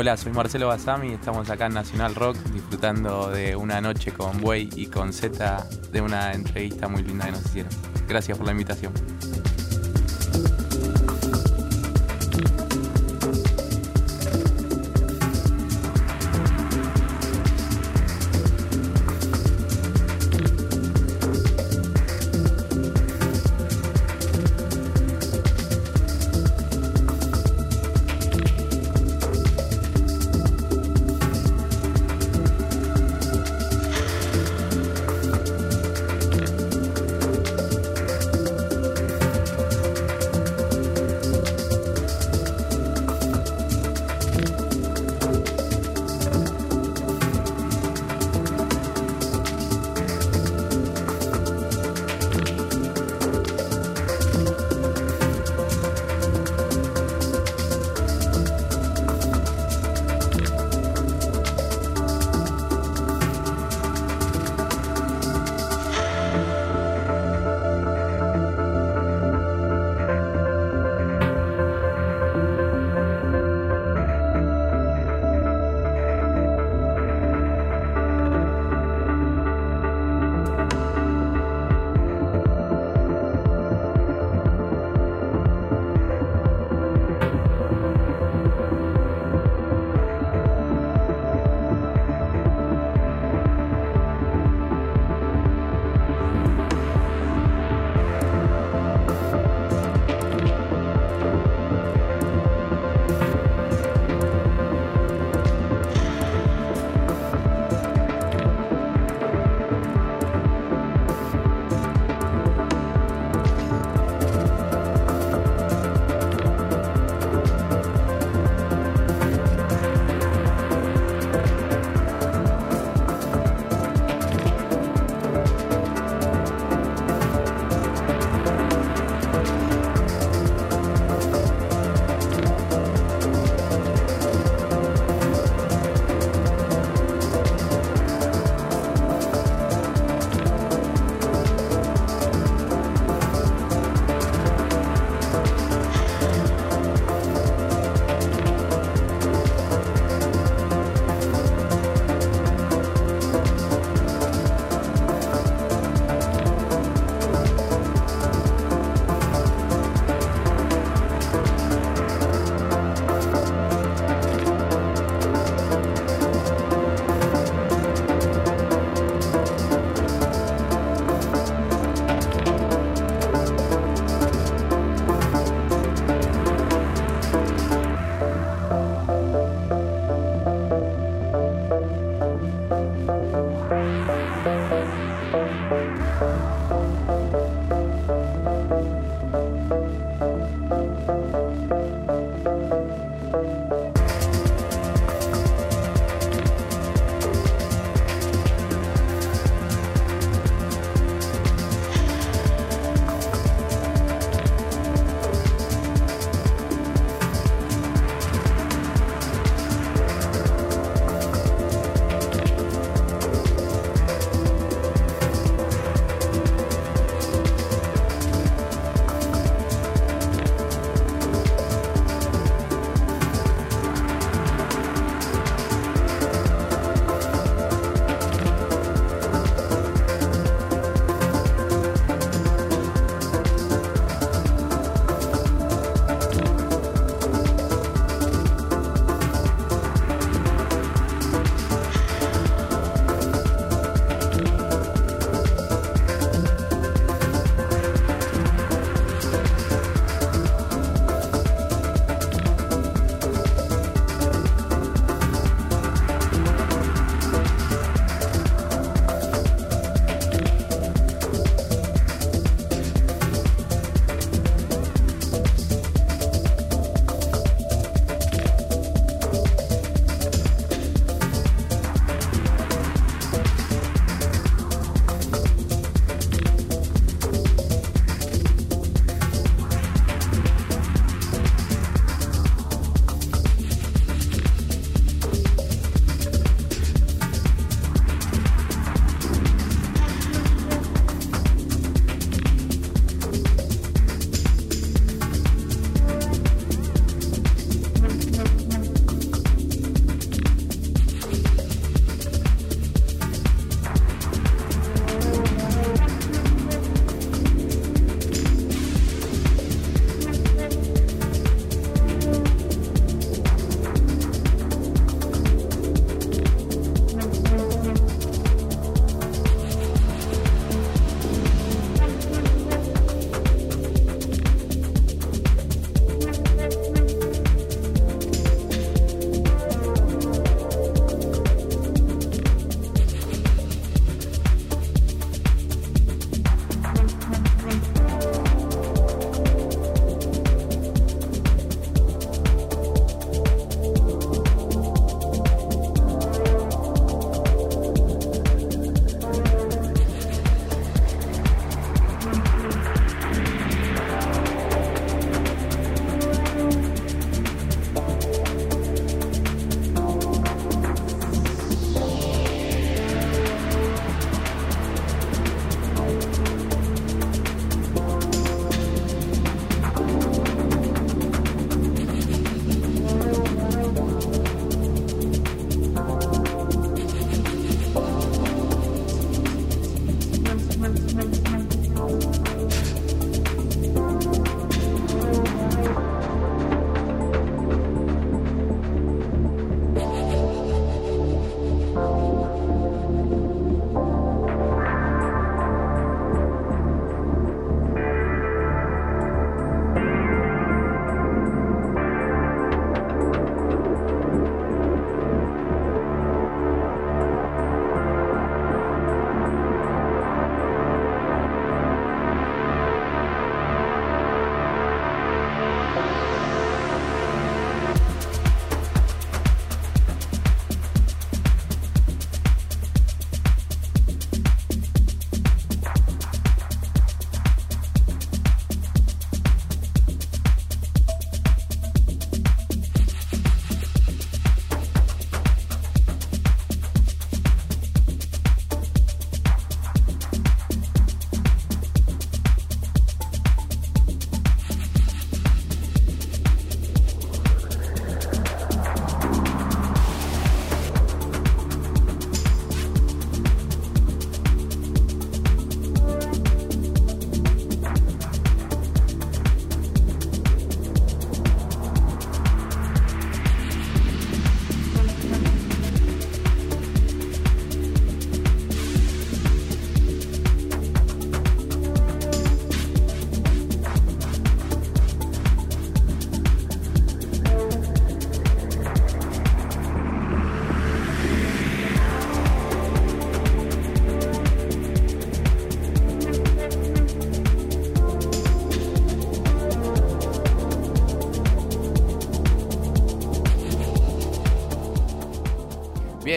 Hola, soy Marcelo Basami y estamos acá en Nacional Rock disfrutando de una noche con Buey y con Z de una entrevista muy linda que nos hicieron. Gracias por la invitación.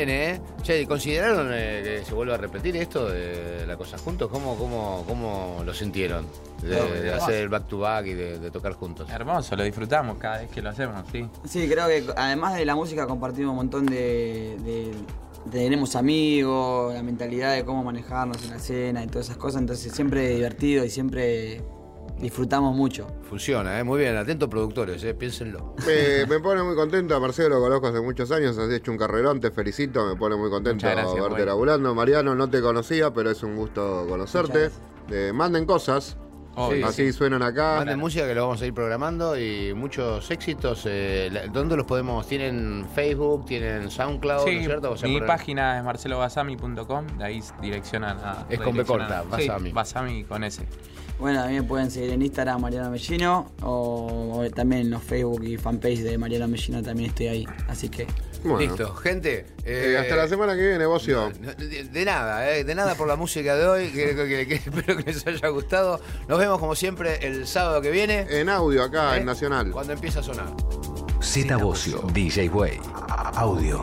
Bien, ¿eh? Che, ¿consideraron eh, que se vuelva a repetir esto de la cosa juntos? ¿Cómo, cómo, cómo lo sintieron? De, No, de hermoso. hacer el back to back y de, de tocar juntos. Hermoso, lo disfrutamos cada vez que lo hacemos, sí. Sí, creo que además de la música compartimos un montón de, de- tenemos amigos, la mentalidad de cómo manejarnos en la escena y todas esas cosas, entonces siempre divertido y siempre disfrutamos mucho. Funciona, ¿eh? Muy bien, atentos productores, ¿eh? Piénsenlo. Me, me pone muy contento, a Marcelo lo conozco hace muchos años, has hecho un carrerón, te felicito, me pone muy contento gracias, verte güey. laburando. Mariano, no te conocía, pero es un gusto conocerte. Eh, manden cosas, Obvio. así suenan acá. Manden música que lo vamos a ir programando y muchos éxitos. Eh, ¿Dónde los podemos? ¿Tienen Facebook? ¿Tienen SoundCloud? ¿no Sí, es cierto? O sea, mi por- página es marcelobasami.com, de ahí direccionan a... Es con B corta, Basami. Sí, Basami con S. Bueno, a mí me pueden seguir en Instagram Mariano Mellino o, o también en los Facebook y fanpage de Mariano Mellino también estoy ahí, así que Bueno. Listo, gente. Eh, eh, hasta la semana que viene, Bocio. De, de nada, eh, de nada por la música de hoy. que- que- que- espero que les haya gustado. Nos vemos como siempre el sábado que viene. En audio acá, ¿eh? en Nacional. Cuando empieza a sonar. Z Bocio, DJ Way. Audio.